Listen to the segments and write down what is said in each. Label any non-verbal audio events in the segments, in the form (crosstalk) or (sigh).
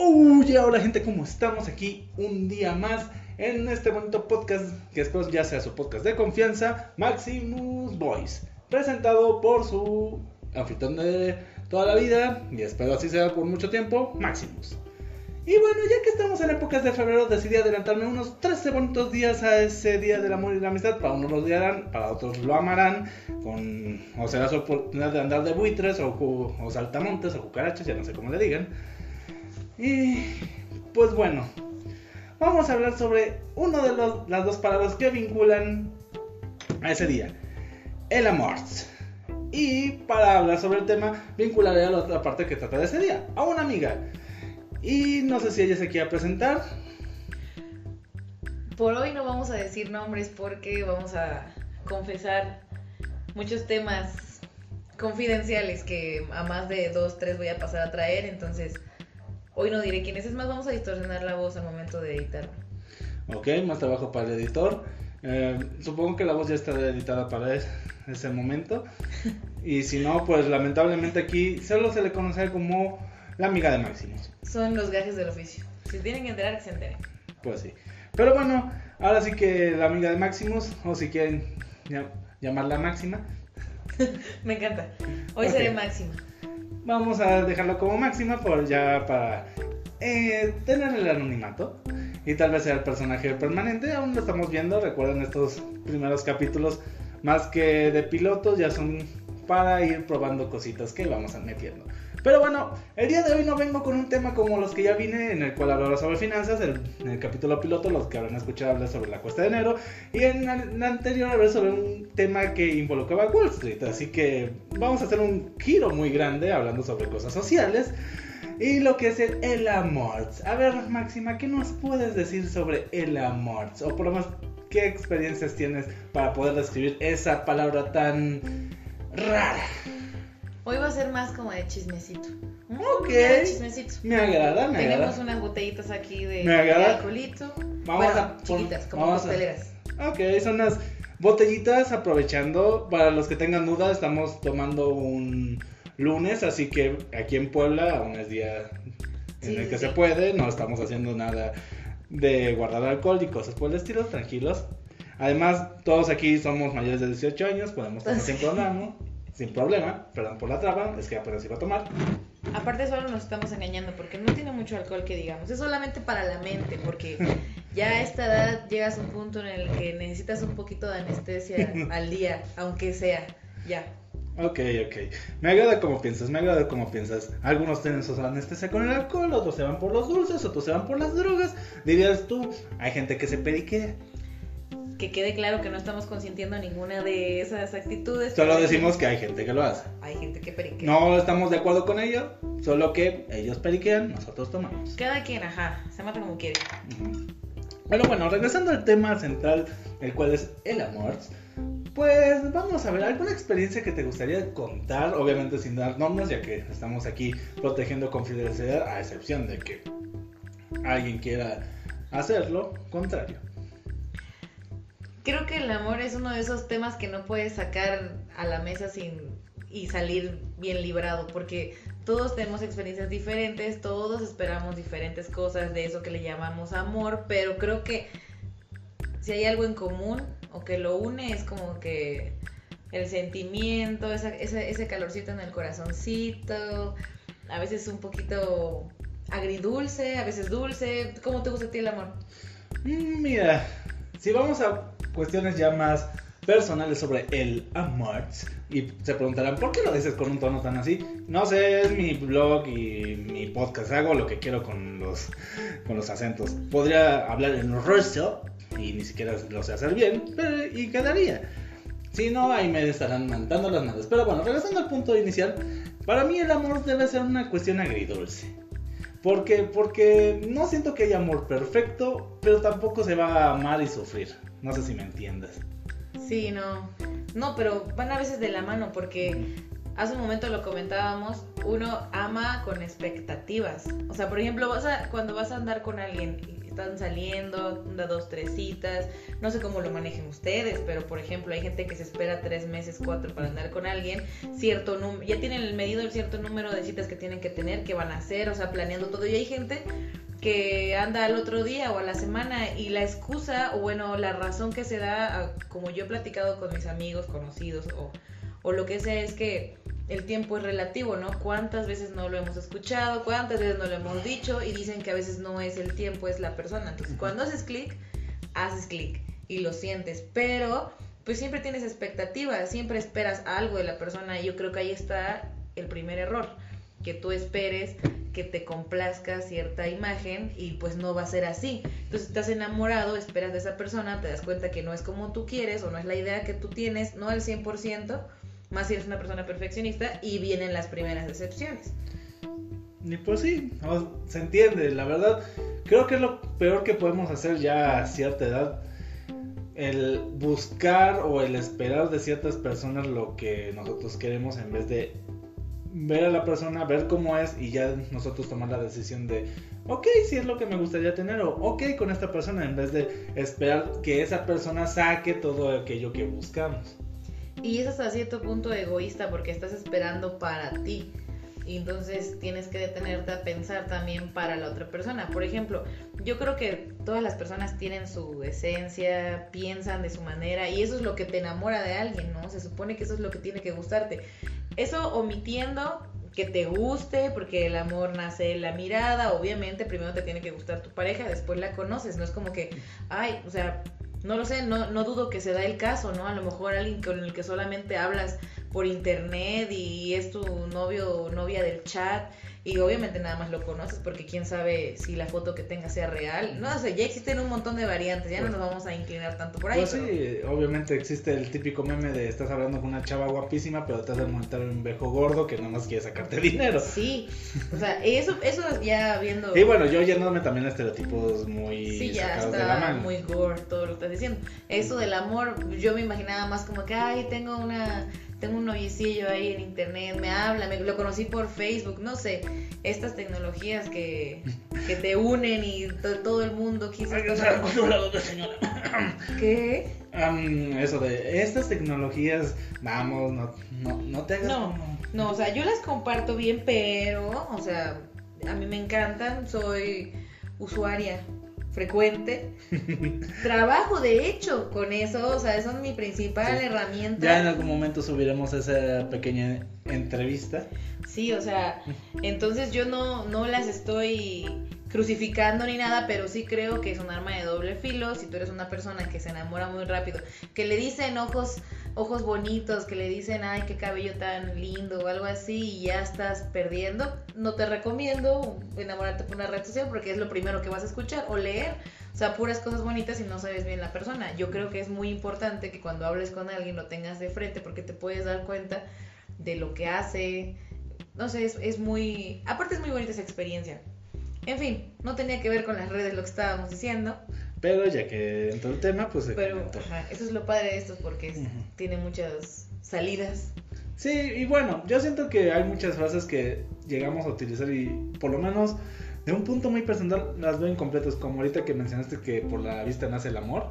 Uy, hola gente, ¿cómo estamos aquí un día más en este bonito podcast que después ya sea su podcast de confianza, Maximus Voice, presentado por su anfitrión de toda la vida y espero así sea por mucho tiempo, Maximus. Y bueno, ya que estamos en épocas de febrero, decidí adelantarme unos 13 bonitos días a ese día del amor y la amistad. Para unos lo odiarán, para otros lo amarán, con, o será su oportunidad de andar de buitres, o, o saltamontes, o cucarachas, ya no sé cómo le digan. Y pues bueno, vamos a hablar sobre una de los- las dos palabras que vinculan a ese día, el amor. Y para hablar sobre el tema, vincularé a la otra parte que trata de ese día, a una amiga. Y no sé si ella se quiera presentar. Por hoy no vamos a decir nombres porque vamos a confesar muchos temas confidenciales que a más de dos, tres voy a pasar a traer. Entonces, hoy no diré quién es. Es más, vamos a distorsionar la voz al momento de editarlo. Ok, más trabajo para el editor. Eh, supongo que la voz ya está editada para es- ese momento. (laughs) Y si no, pues lamentablemente aquí solo se le conoce como la amiga de Maximus. Son los gajes del oficio. Si tienen que enterar, que se enteren. Pues sí. Pero bueno, ahora sí que la amiga de Maximus, o si quieren llam- llamarla Máxima, (laughs) Me encanta. Hoy seré máxima. Vamos a dejarlo como Máxima por ya para eh, tener el anonimato. Y tal vez sea el personaje permanente, aún lo estamos viendo. Recuerden estos primeros capítulos, más que de pilotos, ya son para ir probando cositas que vamos a metiendo. Pero bueno, el día de hoy no vengo con un tema como los que ya vine, en el cual hablaré sobre finanzas. En el capítulo piloto, los que habrán escuchado hablar sobre la cuesta de enero. Y en el anterior hablé sobre un tema que involucraba Wall Street. Así que vamos a hacer un giro muy grande hablando sobre cosas sociales. Y lo que es el, el amor. A ver, Máxima, ¿qué nos puedes decir sobre el amor? O por lo menos, ¿qué experiencias tienes para poder describir esa palabra tan rara? Hoy va a ser más como de chismecito. Ok. de chismecito. Me agrada, me Tenemos agrada. unas botellitas aquí de, Me agrada. de alcoholito. Vamos bueno, a chiquitas, como vamos a- cocteleras. Ok, son unas botellitas aprovechando. Para los que tengan duda, estamos tomando un lunes, así que aquí en Puebla aún es día en Sí, el que sí. se puede. No estamos haciendo nada de guardar alcohol y cosas por el estilo, tranquilos. Además, todos aquí somos mayores de 18 años, podemos tomar (laughs) sin problema. Sin problema, perdón por la traba, es que apenas iba a tomar. Aparte solo nos estamos engañando porque no tiene mucho alcohol que digamos. Es solamente para la mente porque ya a esta edad llegas a un punto en el que necesitas un poquito de anestesia (laughs) al día, aunque sea. Ya. Ok, ok. Me agrada como piensas, me agrada como piensas. Algunos tienen su anestesia con el alcohol, otros se van por los dulces, otros se van por las drogas. Dirías tú, hay gente que se periquea. Que quede claro que no estamos consintiendo ninguna de esas actitudes. Solo pero decimos que hay gente que lo hace. Hay gente que periquea. No estamos de acuerdo con ello, solo que ellos periquean, nosotros tomamos. Cada quien, ajá, se mata como quiere. Ujú. Bueno, bueno, regresando al tema central, el cual es el amor, pues vamos a ver, ¿alguna experiencia que te gustaría contar? Obviamente sin dar nombres, ya que estamos aquí protegiendo confidencialidad, a excepción de que alguien quiera hacerlo, contrario. Creo que el amor es uno de esos temas que no puedes sacar a la mesa sin y salir bien librado, porque todos tenemos experiencias diferentes, todos esperamos diferentes cosas de eso que le llamamos amor, pero creo que si hay algo en común o que lo une es como que el sentimiento, esa- ese, calorcito en el corazoncito, a veces un poquito agridulce, a veces dulce. ¿Cómo te gusta a ti el amor? Mm, Mira, si vamos a cuestiones ya más personales sobre el amor, y se preguntarán, ¿por qué lo dices con un tono tan así? No sé, es mi blog y mi podcast, hago lo que quiero con los, con los acentos. Podría hablar en ruso, y ni siquiera lo sé hacer bien, pero y quedaría. Si no, ahí me estarán mandando las madres. Pero bueno, regresando al punto inicial, para mí el amor debe ser una cuestión agridulce. ¿Por qué? Porque no siento que haya amor perfecto, pero tampoco se va a amar y sufrir. No sé si me entiendes. Sí, no. No, pero van a veces de la mano porque hace un momento lo comentábamos, uno ama con expectativas. O sea, por ejemplo, vas a, cuando vas a andar con alguien y están saliendo, una, dos, tres citas, no sé cómo lo manejen ustedes, pero por ejemplo hay gente que se espera tres meses, cuatro para andar con alguien, cierto número, ya tienen el medido el cierto número de citas que tienen que tener, que van a hacer, o sea, planeando todo, y hay gente que anda al otro día o a la semana y la excusa o bueno, la razón que se da, como yo he platicado con mis amigos, conocidos o, o lo que sea, es que el tiempo es relativo, ¿no? ¿Cuántas veces no lo hemos escuchado? ¿Cuántas veces no lo hemos dicho? Y dicen que a veces no es el tiempo, es la persona. Entonces, cuando haces clic, haces clic y lo sientes, pero pues siempre tienes expectativas, siempre esperas algo de la persona y yo creo que ahí está el primer error, que tú esperes que te complazca cierta imagen y pues no va a ser así. Entonces estás enamorado, esperas de esa persona, te das cuenta que no es como tú quieres o no es la idea que tú tienes, no al 100%, más si eres una persona perfeccionista y vienen las primeras decepciones. Y pues sí, se entiende, la verdad, creo que es lo peor que podemos hacer ya a cierta edad, el buscar o el esperar de ciertas personas lo que nosotros queremos en vez de ver a la persona, ver cómo es y ya nosotros tomar la decisión de, ok, si es lo que me gustaría tener o ok con esta persona en vez de esperar que esa persona saque todo aquello que buscamos. Y es hasta cierto punto egoísta porque estás esperando para ti. Y entonces tienes que detenerte a pensar también para la otra persona. Por ejemplo, yo creo que todas las personas tienen su esencia, piensan de su manera y eso es lo que te enamora de alguien, ¿no? Se supone que eso es lo que tiene que gustarte. Eso omitiendo que te guste, porque el amor nace en la mirada, obviamente primero te tiene que gustar tu pareja, después la conoces, no es como que, ay, o sea, no lo sé, no, no dudo que se da el caso, ¿no? A lo mejor alguien con el que solamente hablas por internet y es tu novio o novia del chat y obviamente nada más lo conoces porque quién sabe si la foto que tenga sea real. No sé, ya existen un montón de variantes, ya no nos vamos a inclinar tanto por ahí. Pues sí, obviamente existe el típico meme de estás hablando con una chava guapísima, pero te has de montar un viejo gordo que nada más quiere sacarte (laughs) dinero. Sí, o sea, eso, eso ya viendo... Y bueno, yo yéndome también a estereotipos muy... Sí, ya está muy gore todo lo que estás diciendo. Eso del amor, yo me imaginaba más como que, ay, tengo una tengo un noviecillo ahí en internet, me habla, me, lo conocí por Facebook, no sé, estas tecnologías que, que te unen y todo el mundo quiso... (laughs) ¿Qué? eso de estas tecnologías, vamos, no, no, no te hagas No, no, o sea, yo las comparto bien, pero, o sea, a mí me encantan, soy usuaria frecuente. (laughs) Trabajo, de hecho, con eso, o sea, eso es mi principal herramienta. Ya en algún momento subiremos esa pequeña entrevista. Sí, o sea, entonces yo no, no las estoy crucificando ni nada, pero sí creo que es un arma de doble filo. Si tú eres una persona que se enamora muy rápido, que le dicen ojos, ojos bonitos, que le dicen, ay, qué cabello tan lindo o algo así, y ya estás perdiendo, no te recomiendo enamorarte por una red social porque es lo primero que vas a escuchar o leer. O sea, puras cosas bonitas y no sabes bien la persona. Yo creo que es muy importante que cuando hables con alguien lo tengas de frente porque te puedes dar cuenta de lo que hace. No sé, es, es muy... Aparte es muy bonita esa experiencia. En fin, no tenía que ver con las redes lo que estábamos diciendo. Pero ya que entró el tema, pues Pero, eso es lo padre de esto porque tiene muchas salidas. Sí, y bueno, yo siento que hay muchas frases que llegamos a utilizar y por lo menos de un punto muy personal las veo incompletas, como ahorita que mencionaste que por la vista nace el amor.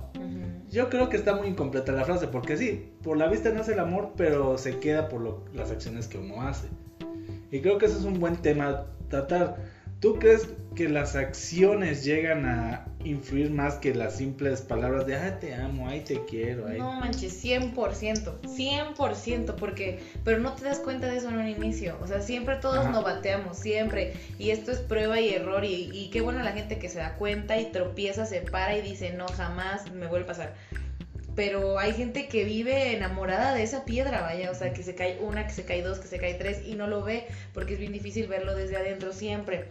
Yo creo que está muy incompleta la frase, porque sí, por la vista nace el amor, pero se queda por las acciones que uno hace. Y creo que ese es un buen tema tratar ¿Tú crees que las acciones llegan a influir más que las simples palabras de, ah, te amo, ay, te quiero? No manches, 100%, 100%, porque, pero no te das cuenta de eso en un inicio, o sea, siempre todos nos bateamos, siempre, y esto es prueba y error, y, y qué bueno la gente que se da cuenta y tropieza, se para y dice, no, jamás me vuelve a pasar pero hay gente que vive enamorada de esa piedra, vaya, o sea, que se cae una, que se cae dos, que se cae tres y no lo ve porque es bien difícil verlo desde adentro siempre.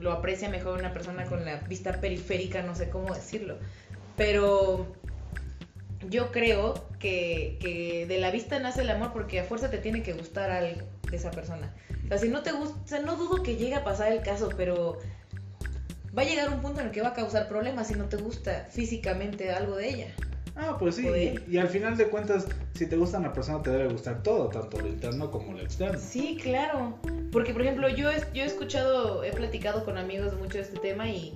Lo aprecia mejor una persona con la vista periférica, no sé cómo decirlo. Pero yo creo que, que de la vista nace el amor porque a fuerza te tiene que gustar algo de esa persona. O sea, si no te gusta, o sea, no dudo que llegue a pasar el caso, pero va a llegar un punto en el que va a causar problemas si no te gusta físicamente algo de ella. Ah, pues sí. Y, al final de cuentas, si te gusta una persona, te debe gustar todo, tanto lo interno como lo externo. Sí, claro. Porque, por ejemplo, yo, yo he escuchado, he platicado con amigos mucho de este tema y,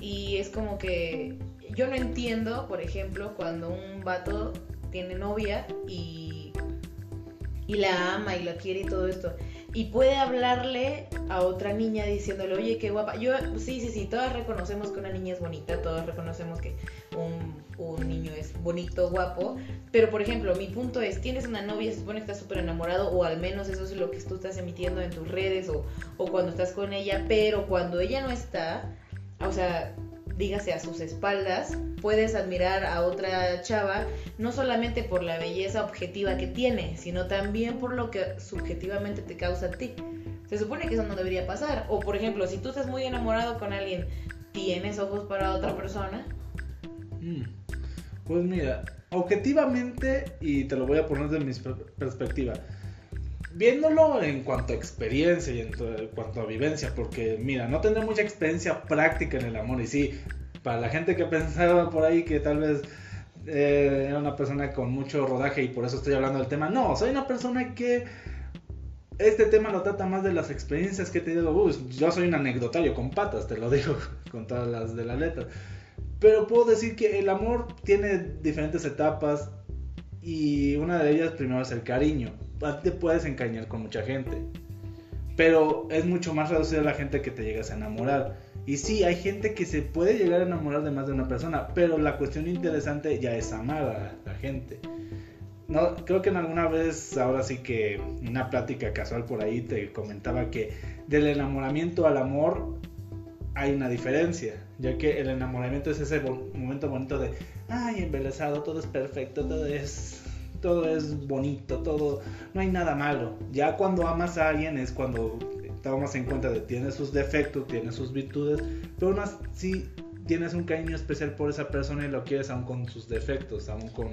Y es como que yo no entiendo, por ejemplo, cuando un vato tiene novia y, y la ama y la quiere y todo esto. Y puede hablarle a otra niña diciéndole, oye, qué guapa. Yo, sí, sí, sí, todas reconocemos que una niña es bonita, todas reconocemos que un, un niño es bonito, guapo. Pero, por ejemplo, mi punto es, tienes una novia, se supone que estás súper enamorado, o al menos eso es lo que tú estás emitiendo en tus redes, o, o cuando estás con ella, pero cuando ella no está, o sea, dígase a sus espaldas, puedes admirar a otra chava no solamente por la belleza objetiva que tiene, sino también por lo que subjetivamente te causa a ti. Se supone que eso no debería pasar. O por ejemplo, si tú estás muy enamorado con alguien, ¿tienes ojos para otra persona? Mm. Pues mira, objetivamente, y te lo voy a poner de mi perspectiva, viéndolo en cuanto a experiencia y en cuanto a vivencia, porque mira, no tendré mucha experiencia práctica en el amor y sí, para la gente que pensaba por ahí que tal vez eh, era una persona con mucho rodaje y por eso estoy hablando del tema, no, soy una persona que este tema lo trata más de las experiencias que he tenido. yo soy un anecdotario con patas, te lo digo, (laughs) con todas las de la letra. Pero puedo decir que el amor tiene diferentes etapas y una de ellas primero es el cariño te puedes encariñar con mucha gente. Pero es mucho más reducida la gente que te llegas a enamorar. Y sí, hay gente que se puede llegar a enamorar de más de una persona, pero la cuestión interesante ya es amar a la gente. No, creo que en alguna vez, ahora sí que una plática casual por ahí te comentaba que del enamoramiento al amor hay una diferencia, ya que el enamoramiento es ese momento bonito de, ay, embelesado, todo es perfecto, todo es todo es bonito, todo, no hay nada malo. Ya cuando amas a alguien es cuando tomas en cuenta de tiene sus defectos, tiene sus virtudes, pero aún así tienes un cariño especial por esa persona y lo quieres aún con sus defectos, aún con,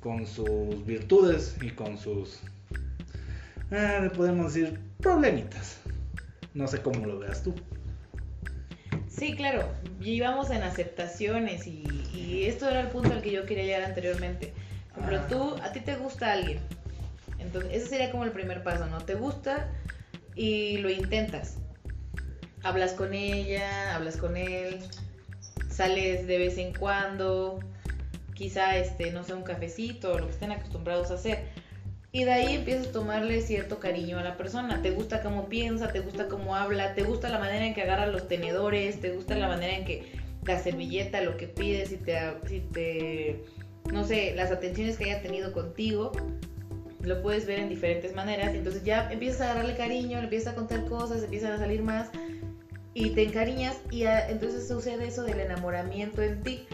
con sus virtudes y con sus, le podemos decir, problemitas. No sé cómo lo veas tú. Sí, claro, íbamos en aceptaciones y esto era el punto al que yo quería llegar anteriormente. Ejemplo, tú, a ti te gusta alguien. Entonces, ese sería como el primer paso, ¿no? Te gusta y lo intentas. Hablas con ella, hablas con él, sales de vez en cuando, quizá, este, no sé, un cafecito, lo que estén acostumbrados a hacer. Y de ahí empiezas a tomarle cierto cariño a la persona. Te gusta cómo piensa, te gusta cómo habla, te gusta la manera en que agarra los tenedores, te gusta la manera en que la servilleta, lo que pides, si si te no sé, las atenciones que haya tenido contigo, lo puedes ver en diferentes maneras. Entonces ya empiezas a agarrarle cariño, le empiezas a contar cosas, empiezan a salir más y te encariñas y entonces sucede eso del enamoramiento en ti.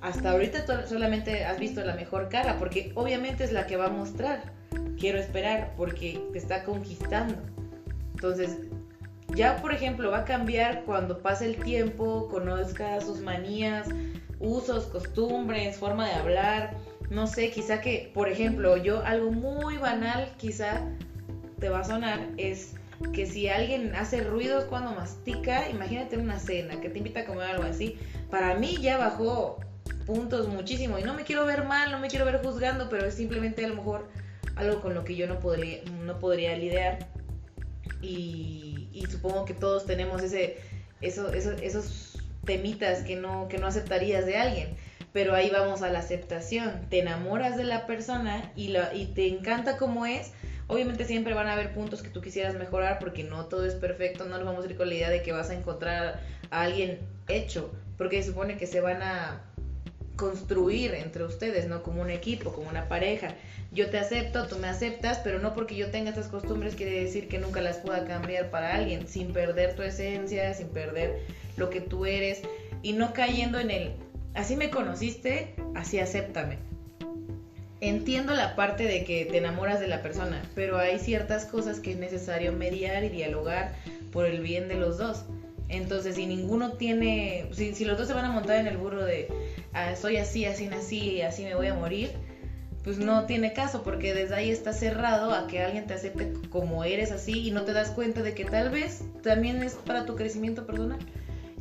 Hasta ahorita solamente has visto la mejor cara, porque obviamente es la que va a mostrar. Quiero esperar, porque te está conquistando. Entonces, ya por ejemplo, va a cambiar cuando pase el tiempo, conozca sus manías, usos, costumbres, forma de hablar. No sé, quizá que, por ejemplo, yo algo muy banal, quizá te va a sonar, es que si alguien hace ruidos cuando mastica, imagínate una cena, que te invita a comer algo así. Para mí ya bajó puntos muchísimo y no me quiero ver mal, no me quiero ver juzgando, pero es simplemente a lo mejor algo con lo que yo no podría, no podría lidiar. Y, y supongo que todos tenemos ese, eso, esos temitas que no, que no aceptarías de alguien. Pero ahí vamos a la aceptación. Te enamoras de la persona y, y te encanta como es. Obviamente siempre van a haber puntos que tú quisieras mejorar porque no todo es perfecto. No nos vamos a ir con la idea de que vas a encontrar a alguien hecho. Porque se supone que se van a construir entre ustedes, ¿no? Como un equipo, como una pareja. Yo te acepto, tú me aceptas, pero no porque yo tenga estas costumbres quiere decir que nunca las pueda cambiar para alguien, sin perder tu esencia, sin perder lo que tú eres y no cayendo en el, así me conociste, así acéptame. Entiendo la parte de que te enamoras de la persona, pero hay ciertas cosas que es necesario mediar y dialogar por el bien de los dos. Entonces, si ninguno tiene, si, si los dos se van a montar en el burro de ah, soy así, así nací, así me voy a morir, pues no tiene caso, porque desde ahí está cerrado a que alguien te acepte como eres así y no te das cuenta de que tal vez también es para tu crecimiento personal.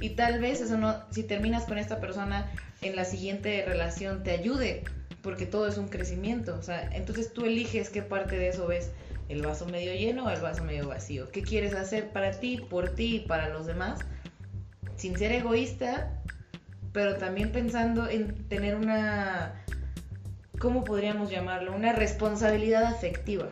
Y tal vez eso no, si terminas con esta persona en la siguiente relación te ayude, porque todo es un crecimiento. O sea, entonces tú eliges qué parte de eso ves, el vaso medio lleno o el vaso medio vacío. ¿Qué quieres hacer para ti, por ti y para los demás? sin ser egoísta, pero también pensando en tener una, ¿cómo podríamos llamarlo? Una responsabilidad afectiva.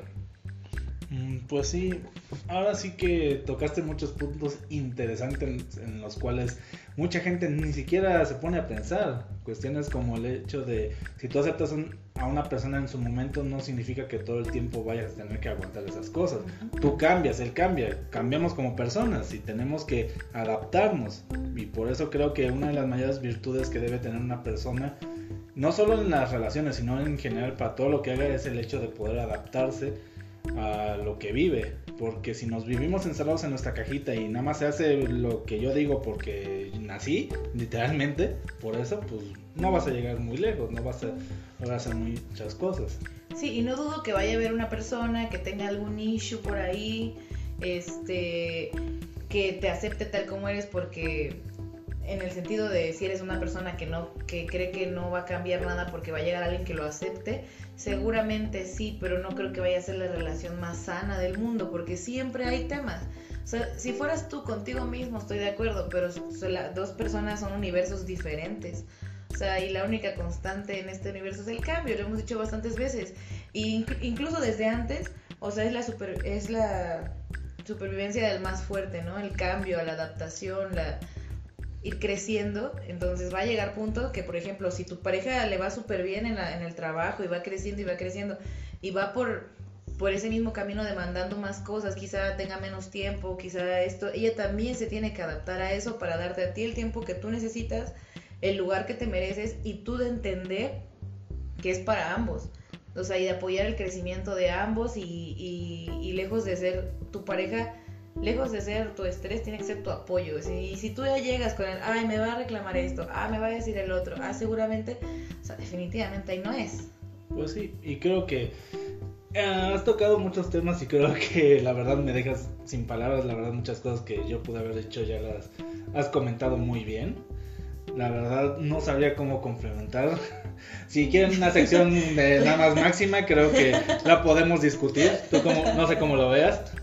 Mm, pues sí, ahora sí que tocaste muchos puntos interesantes en, los cuales mucha gente ni siquiera se pone a pensar. Cuestiones como el hecho de si tú aceptas a una persona en su momento no significa que todo el tiempo vayas a tener que aguantar esas cosas. Tú cambias, él cambia, cambiamos como personas y tenemos que adaptarnos. Y por eso creo que una de las mayores virtudes que debe tener una persona, no solo en las relaciones, sino en general para todo lo que haga, es el hecho de poder adaptarse a lo que vive. Porque si nos vivimos encerrados en nuestra cajita y nada más se hace lo que yo digo porque nací, literalmente, por eso, pues no vas a llegar muy lejos, no vas a hacer muchas cosas. Sí, y no dudo que vaya a haber una persona que tenga algún issue por ahí, este, que te acepte tal como eres porque en el sentido de si eres una persona que no que cree que no va a cambiar nada porque va a llegar alguien que lo acepte, seguramente sí, pero no creo que vaya a ser la relación más sana del mundo porque siempre hay temas. O sea, si fueras tú contigo mismo, estoy de acuerdo, pero dos personas son universos diferentes. O sea, y la única constante en este universo es el cambio, lo hemos dicho bastantes veces. Y incluso desde antes, o sea, es la super, es la supervivencia del más fuerte, ¿no? El cambio, la adaptación, la ir creciendo, entonces va a llegar punto que, por ejemplo, si tu pareja le va súper bien en, en el trabajo y va creciendo y va creciendo y va por, por ese mismo camino demandando más cosas, quizá tenga menos tiempo, quizá esto, ella también se tiene que adaptar a eso para darte a ti el tiempo que tú necesitas, el lugar que te mereces y tú de entender que es para ambos. O sea, y de apoyar el crecimiento de ambos y, y, y lejos de ser tu pareja lejos de ser tu estrés, tiene que ser tu apoyo. Y si tú ya llegas con el, ay, me va a reclamar esto, ah, me va a decir el otro, ah, seguramente, o sea, definitivamente ahí no es. Pues sí, y creo que eh, has tocado muchos temas y creo (laughs) que la verdad me dejas sin palabras, la verdad muchas cosas que yo pude haber dicho ya las has comentado muy bien. La verdad no sabría cómo complementar. (laughs) Si quieren una sección de nada más máxima, creo que la podemos discutir. Tú como, no sé cómo lo veas.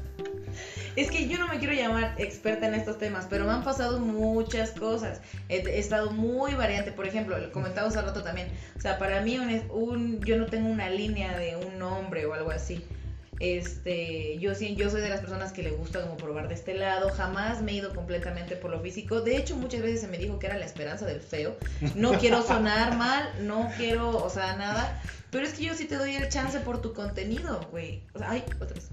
Es que yo no me quiero llamar experta en estos temas, pero me han pasado muchas cosas. He, estado muy variante. Por ejemplo, lo comentaba hace rato también. O sea, para mí un, un, yo no tengo una línea de un nombre o algo así. Este, yo sí, yo soy de las personas que le gusta como probar de este lado, jamás me he ido completamente por lo físico. De hecho, muchas veces se me dijo que era la esperanza del feo. No quiero sonar mal, no quiero, o sea, nada, pero es que yo sí te doy el chance por tu contenido, güey. O sea, ay, otra vez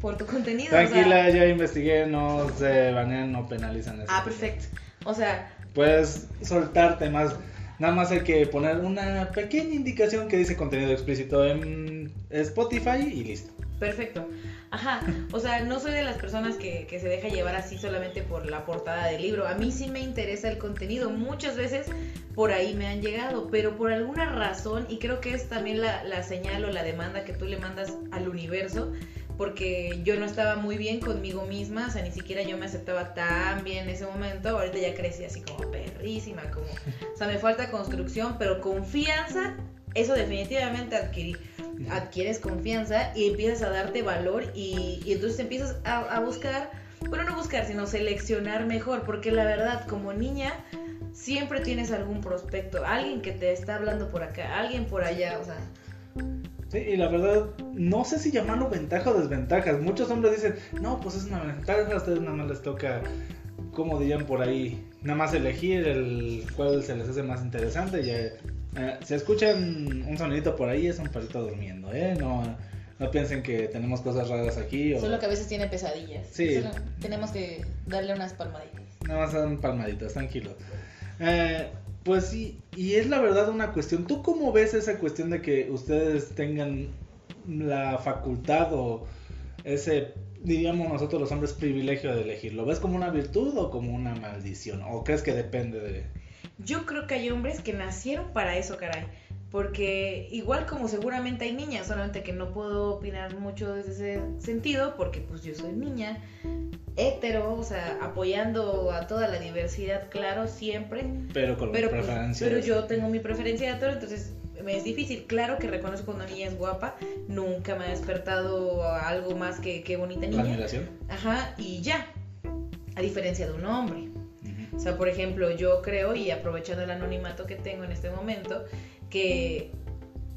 por tu contenido. Tranquila, ya investigué, no se banean, no penalizan eso. Ah, perfecto. O sea... Puedes soltarte más. Nada más hay que poner una pequeña indicación que dice contenido explícito en Spotify y listo. Perfecto. Ajá, o sea, no soy de las personas que, que, se deja llevar así solamente por la portada del libro. A mí sí me interesa el contenido. Muchas veces por ahí me han llegado, pero por alguna razón, y creo que es también la, la señal o la demanda que tú le mandas al universo, porque yo no estaba muy bien conmigo misma, o sea, ni siquiera yo me aceptaba tan bien en ese momento, ahorita ya crecí así como perrísima, como, o sea, me falta construcción, pero confianza, eso definitivamente adquirí, adquieres confianza y empiezas a darte valor y, entonces empiezas a, a buscar, bueno, no buscar, sino seleccionar mejor, porque la verdad, como niña, siempre tienes algún prospecto, alguien que te está hablando por acá, alguien por allá, o sea, Sí, y la verdad, no sé si llamarlo ventaja o desventajas. Muchos hombres dicen, no, pues es una ventaja, a ustedes nada más les toca, como dirían por ahí, nada más elegir el cual se les hace más interesante. Ya, eh, si escuchan un sonidito por ahí, es un perrito durmiendo, ¿eh? No, no piensen que tenemos cosas raras aquí. O... Solo que a veces tiene pesadillas. Sí. tenemos que darle unas palmaditas. Nada más son palmaditas, tranquilo. Eh, pues sí, y es la verdad una cuestión. ¿Tú cómo ves esa cuestión de que ustedes tengan la facultad o ese, diríamos nosotros los hombres, privilegio de elegir? ¿Lo ves como una virtud o como una maldición? ¿O crees que depende de...? Yo creo que hay hombres que nacieron para eso, caray. Porque igual como seguramente hay niñas, solamente que no puedo opinar mucho desde ese sentido, porque pues yo soy niña, hetero, o sea, apoyando a toda la diversidad, claro, siempre. Pero con pero, pues, pero yo tengo mi preferencia de hetero, entonces me es difícil. Claro que reconozco cuando una niña es guapa, nunca me ha despertado algo más que, que bonita niña. ¿La admiración? Ajá, y ya, a diferencia de un hombre. O sea, por ejemplo, yo creo, y aprovechando el anonimato que tengo en este momento, que,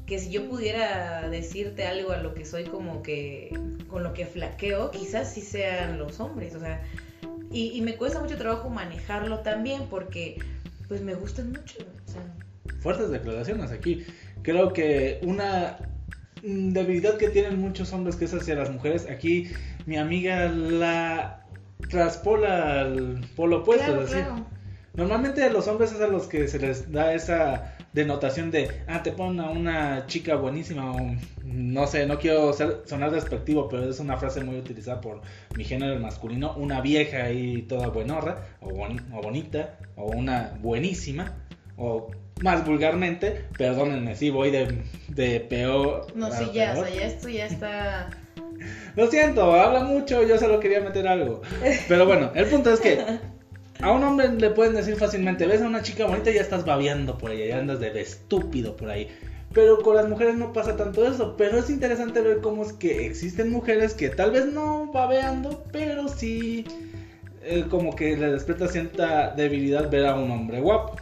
que si yo pudiera decirte algo a lo que soy como que, con lo que flaqueo, quizás sí sean los hombres, o sea, y, y me cuesta mucho trabajo manejarlo también porque pues me gustan mucho, o sea, Fuertes declaraciones aquí. Creo que una debilidad que tienen muchos hombres que es hacia las mujeres, aquí mi amiga la traspola al polo opuesto. claro, es decir, claro. Normalmente a los hombres es a los que se les da esa denotación de, ah, te ponen a una chica buenísima o no sé, no quiero ser- sonar despectivo, pero es una frase muy utilizada por mi género masculino, una vieja ahí toda buenorra o, boni- o bonita o una buenísima o más vulgarmente, perdónenme, sí voy de, de peor. No, sí, ya, o sea, ya esto ya está... (laughs) Lo siento, habla mucho, yo solo quería meter algo. Pero bueno, el punto es que (laughs) a un hombre le pueden decir fácilmente, ves a una chica bonita y ya estás babeando por ella, ya andas de estúpido por ahí. Pero con las mujeres no pasa tanto eso. Pero es interesante ver cómo es que existen mujeres que tal vez no babeando, pero sí eh, como que le despierta cierta debilidad ver a un hombre guapo.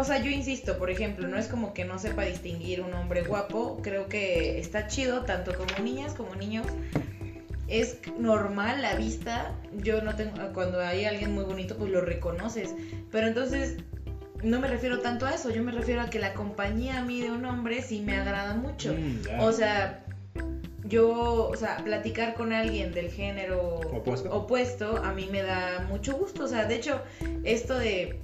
O sea, yo insisto, por ejemplo, no es como que no sepa distinguir un hombre guapo. Creo que está chido, tanto como niñas como niños. Es normal la vista. Yo no tengo. Cuando hay alguien muy bonito, pues lo reconoces. Pero entonces, no me refiero tanto a eso. Yo me refiero a que la compañía a mí de un hombre sí me agrada mucho. Mm. O sea, yo, o sea, platicar con alguien del género Opuesto. opuesto, a mí me da mucho gusto. O sea, de hecho, esto de.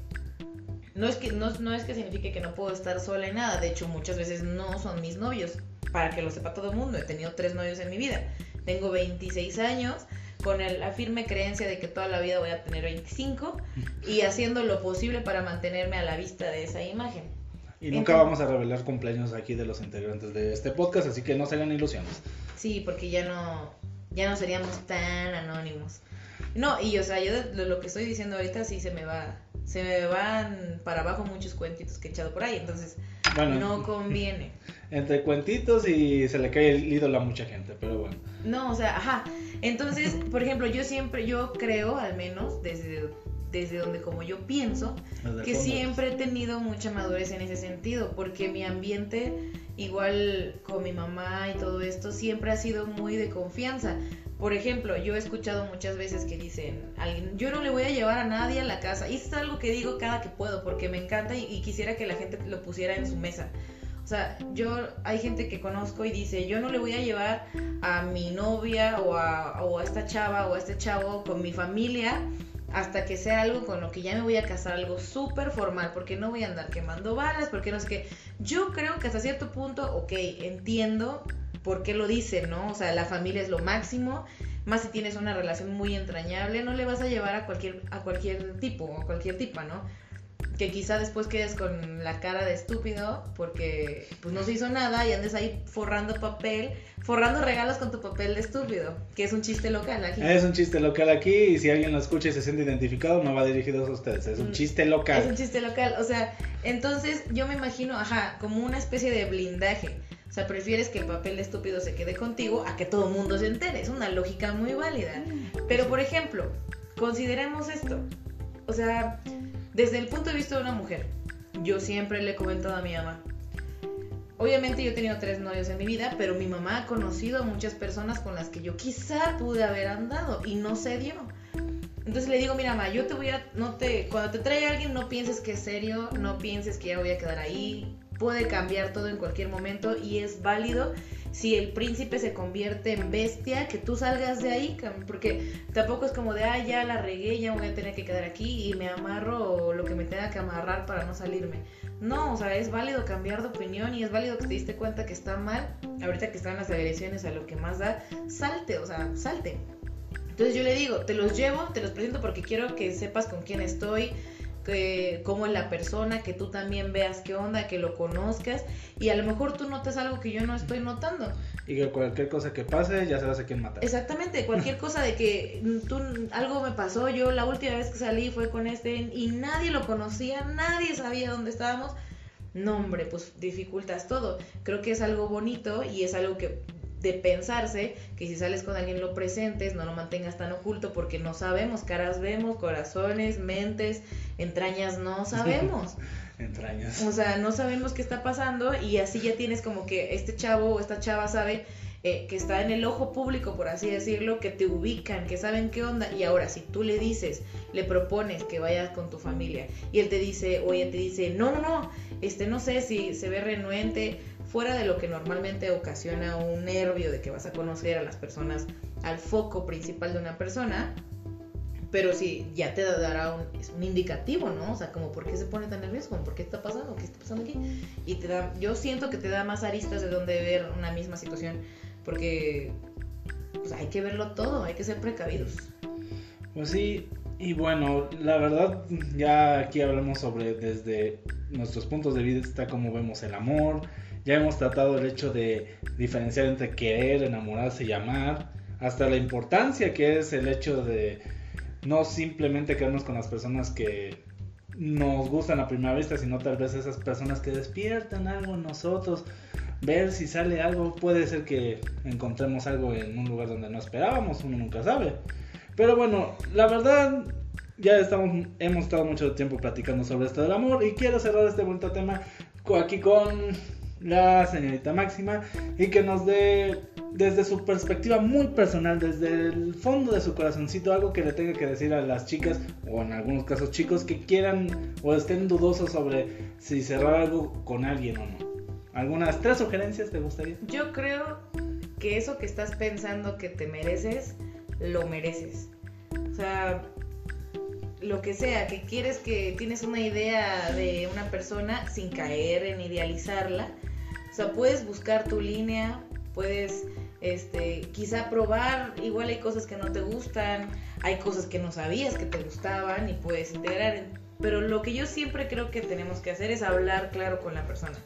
No es, que, no, no es que signifique que no puedo estar sola en nada. De hecho, muchas veces no son mis novios. Para que lo sepa todo el mundo. He tenido tres novios en mi vida. Tengo 26 años. Con el- la firme creencia de que toda la vida voy a tener 25. Y haciendo lo posible para mantenerme a la vista de esa imagen. Y nunca Entonces- vamos a revelar cumpleaños aquí de los integrantes de este podcast, así que no se hagan ilusiones. Sí, porque ya no, ya no seríamos tan anónimos. No, y o sea, yo de lo que estoy diciendo ahorita sí se me va, se me van para abajo muchos cuentitos que he echado por ahí, entonces Bueno, no conviene. (laughs) entre cuentitos y se le cae el ídolo a mucha gente, pero bueno. No, o sea, ajá. Entonces, (laughs) por ejemplo, yo siempre, yo creo, al menos, desde, desde donde como yo pienso, que fondo. siempre he tenido mucha madurez en ese sentido, porque mi ambiente, igual con mi mamá y todo esto, siempre ha sido muy de confianza. Por ejemplo, yo he escuchado muchas veces que dicen, alguien, yo no le voy a llevar a nadie a la casa. Y es algo que digo cada que puedo, porque me encanta y, y quisiera que la gente lo pusiera en su mesa. O sea, yo hay gente que conozco y dice, yo no le voy a llevar a mi novia o a, o a esta chava o a este chavo con mi familia hasta que sea algo con lo que ya me voy a casar, algo súper formal, porque no voy a andar quemando balas, porque no sé qué. Yo creo que hasta cierto punto, ok, entiendo por qué lo dicen, ¿no? O sea, la familia es lo máximo, más si tienes una relación muy entrañable, no le vas a llevar a cualquier, a cualquier tipo o cualquier tipa, ¿no? Que quizá después quedes con la cara de estúpido porque pues no se hizo nada y andes ahí forrando papel, forrando regalos con tu papel de estúpido, que es un chiste local aquí. Es un chiste local aquí y si alguien lo escucha y se siente identificado, no va dirigido a ustedes. Es un Mm, chiste Es un local. chiste local, o sea, entonces yo me imagino, ajá, como una especie de blindaje. O sea, prefieres que el papel de estúpido se quede contigo a que todo el mundo se entere. Es una lógica muy válida. Pero, por ejemplo, consideremos esto. O sea, desde el punto de vista de una mujer, yo siempre le he comentado a mi mamá. Obviamente yo he tenido tres novios en mi vida, pero mi mamá ha conocido a muchas personas con las que yo quizá pude haber andado y no se dio. Entonces le digo, mira, mamá, yo te voy a, no te, cuando te trae alguien, no pienses que es serio, no pienses que ya voy a quedar ahí, puede cambiar todo en cualquier momento y es válido si el príncipe se convierte en bestia, que tú salgas de ahí, porque tampoco es como de, ah, ya la regué, ya voy a tener que quedar aquí y me amarro lo que me tenga que amarrar para no salirme. No, o sea, es válido cambiar de opinión y es válido que te diste cuenta que está mal, ahorita que están las agresiones a lo que más da, salte, o sea, salte. Entonces yo le digo, te los llevo, te los presento porque quiero que sepas con quién estoy, que, cómo es la persona, que tú también veas qué onda, que lo conozcas y a lo mejor tú notas algo que yo no estoy notando. Y que cualquier cosa que pase, ya sabes a quién matar. Exactamente, cualquier (laughs) cosa de que tú, algo me pasó, yo la última vez que salí fue con este y nadie lo conocía, nadie sabía dónde estábamos. No, hombre, pues dificultas todo. Creo que es algo bonito y es algo que de pensarse que si sales con alguien lo presentes, no lo mantengas tan oculto porque no sabemos, caras vemos, corazones, mentes, entrañas no sabemos. (laughs) entrañas. O sea, no sabemos qué está pasando y así ya tienes como que este chavo o esta chava sabe eh, que está en el ojo público, por así decirlo, que te ubican, que saben qué onda. Y ahora, si tú le dices, le propones que vayas con tu familia y él te dice, o ella te dice, no, no, no, este, no sé si se ve renuente, fuera de lo que normalmente ocasiona un nervio de que vas a conocer a las personas, al foco principal de una persona, pero sí, ya te dará un, un indicativo, ¿no? O sea, como por qué se pone tan nervioso, por qué está pasando, qué está pasando aquí. Y te da, yo siento que te da más aristas de donde ver una misma situación, porque pues, hay que verlo todo, hay que ser precavidos. Pues sí, y bueno, la verdad, ya aquí hablamos sobre desde nuestros puntos de vista, cómo vemos el amor, ya hemos tratado el hecho de diferenciar entre querer, enamorarse y amar, hasta la importancia que es el hecho de no simplemente quedarnos con las personas que nos gustan a primera vista, sino tal vez esas personas que despiertan algo en nosotros, ver si sale algo, puede ser que encontremos algo en un lugar donde no esperábamos, uno nunca sabe. Pero bueno, la verdad, ya estamos, hemos estado mucho tiempo platicando sobre esto del amor y quiero cerrar este bonito tema aquí con la señorita Máxima y que nos dé desde su perspectiva muy personal, desde el fondo de su corazoncito, algo que le tenga que decir a las chicas, o en algunos casos chicos, que quieran o estén dudosos sobre si cerrar algo con alguien o no. ¿Algunas tres sugerencias te gustaría? Yo creo que eso que estás pensando que te mereces, lo mereces. O sea, lo que sea, que quieres que tienes una idea de una persona sin caer en idealizarla. Sea, puedes buscar tu línea, puedes este, quizá probar, igual hay cosas que no te gustan, hay cosas que no sabías que te gustaban y puedes integrar. Pero lo que yo siempre creo que tenemos que hacer es hablar claro con la persona.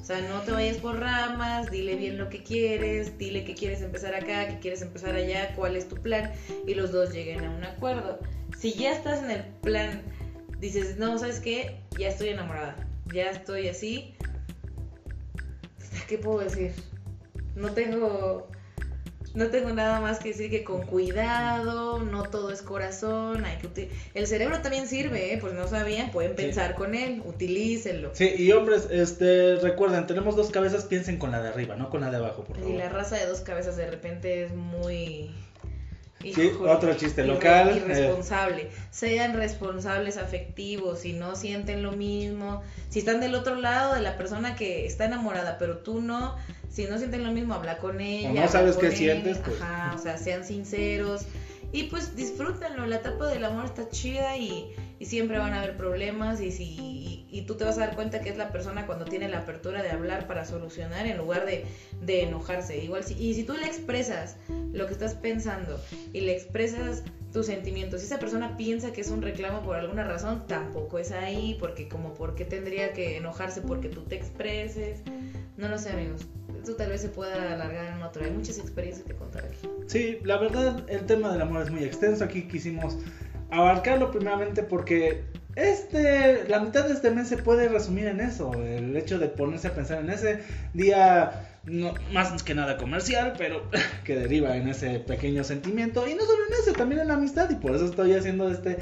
O sea, no te vayas por ramas, dile bien lo que quieres, dile que quieres empezar acá, que quieres empezar allá, cuál es tu plan y los dos lleguen a un acuerdo. Si ya estás en el plan, dices, no, ¿sabes qué? Ya estoy enamorada, ya estoy así. ¿Qué puedo decir? No tengo no tengo nada más que decir que con cuidado, no todo es corazón, hay que el cerebro también sirve, ¿eh? pues no sabían, pueden pensar con él, utilícenlo. Sí, y hombres, este, recuerden, tenemos dos cabezas, piensen con la de arriba, no con la de abajo, por favor. Y la raza de dos cabezas de repente es muy sí, otro chiste local. Eh. Irresponsable. Sean responsables afectivos, si no sienten lo mismo, si están del otro lado de la persona que está enamorada, pero tú no, si no sienten lo mismo, habla con ella. no sabes qué sientes, pues. Ajá, o sea, sean sinceros. Y pues disfrútenlo, la etapa del amor está chida y, y siempre van a haber problemas y, si, y, tú te vas a dar cuenta que es la persona cuando tiene la apertura de hablar para solucionar en lugar de, de enojarse. Igual si, y si tú le expresas lo que estás pensando y le expresas tus sentimientos, si esa persona piensa que es un reclamo por alguna razón, tampoco es ahí, porque como por qué tendría que enojarse porque tú te expreses. No lo sé amigos, esto tal vez se pueda alargar en otro. Hay muchas experiencias que contar aquí. Sí, la verdad, el tema del amor es muy extenso. Aquí quisimos abarcarlo primeramente porque este, la mitad de este mes se puede resumir en eso. El hecho de ponerse a pensar en ese día, no, más que nada comercial, pero (laughs) que deriva en ese pequeño sentimiento. Y no solo en ese, también en la amistad. Y por eso estoy haciendo este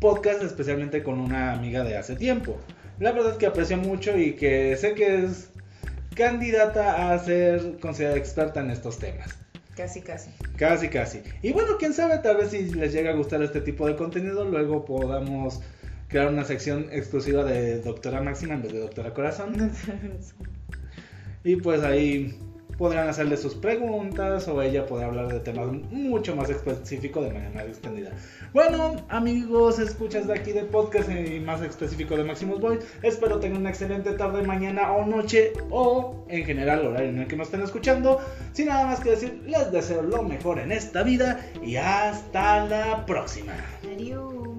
podcast especialmente con una amiga de hace tiempo. La verdad es que aprecio mucho y que sé que es candidata a ser considerada experta en estos temas. Casi, casi. Casi, casi. Y bueno, quién sabe, tal vez si les llega a gustar este tipo de contenido, luego podamos crear una sección exclusiva de Doctora Máxima en vez de Doctora Corazón. (laughs) y pues ahí podrán hacerle sus preguntas o ella podrá hablar de temas mucho más específicos de manera extendida. Bueno, amigos, escuchas de aquí del podcast y más específico de Maximus Boy, espero tengan una excelente tarde, mañana o noche o en general horario en el que nos estén escuchando. Sin nada más que decir, les deseo lo mejor en esta vida y hasta la próxima. Adiós.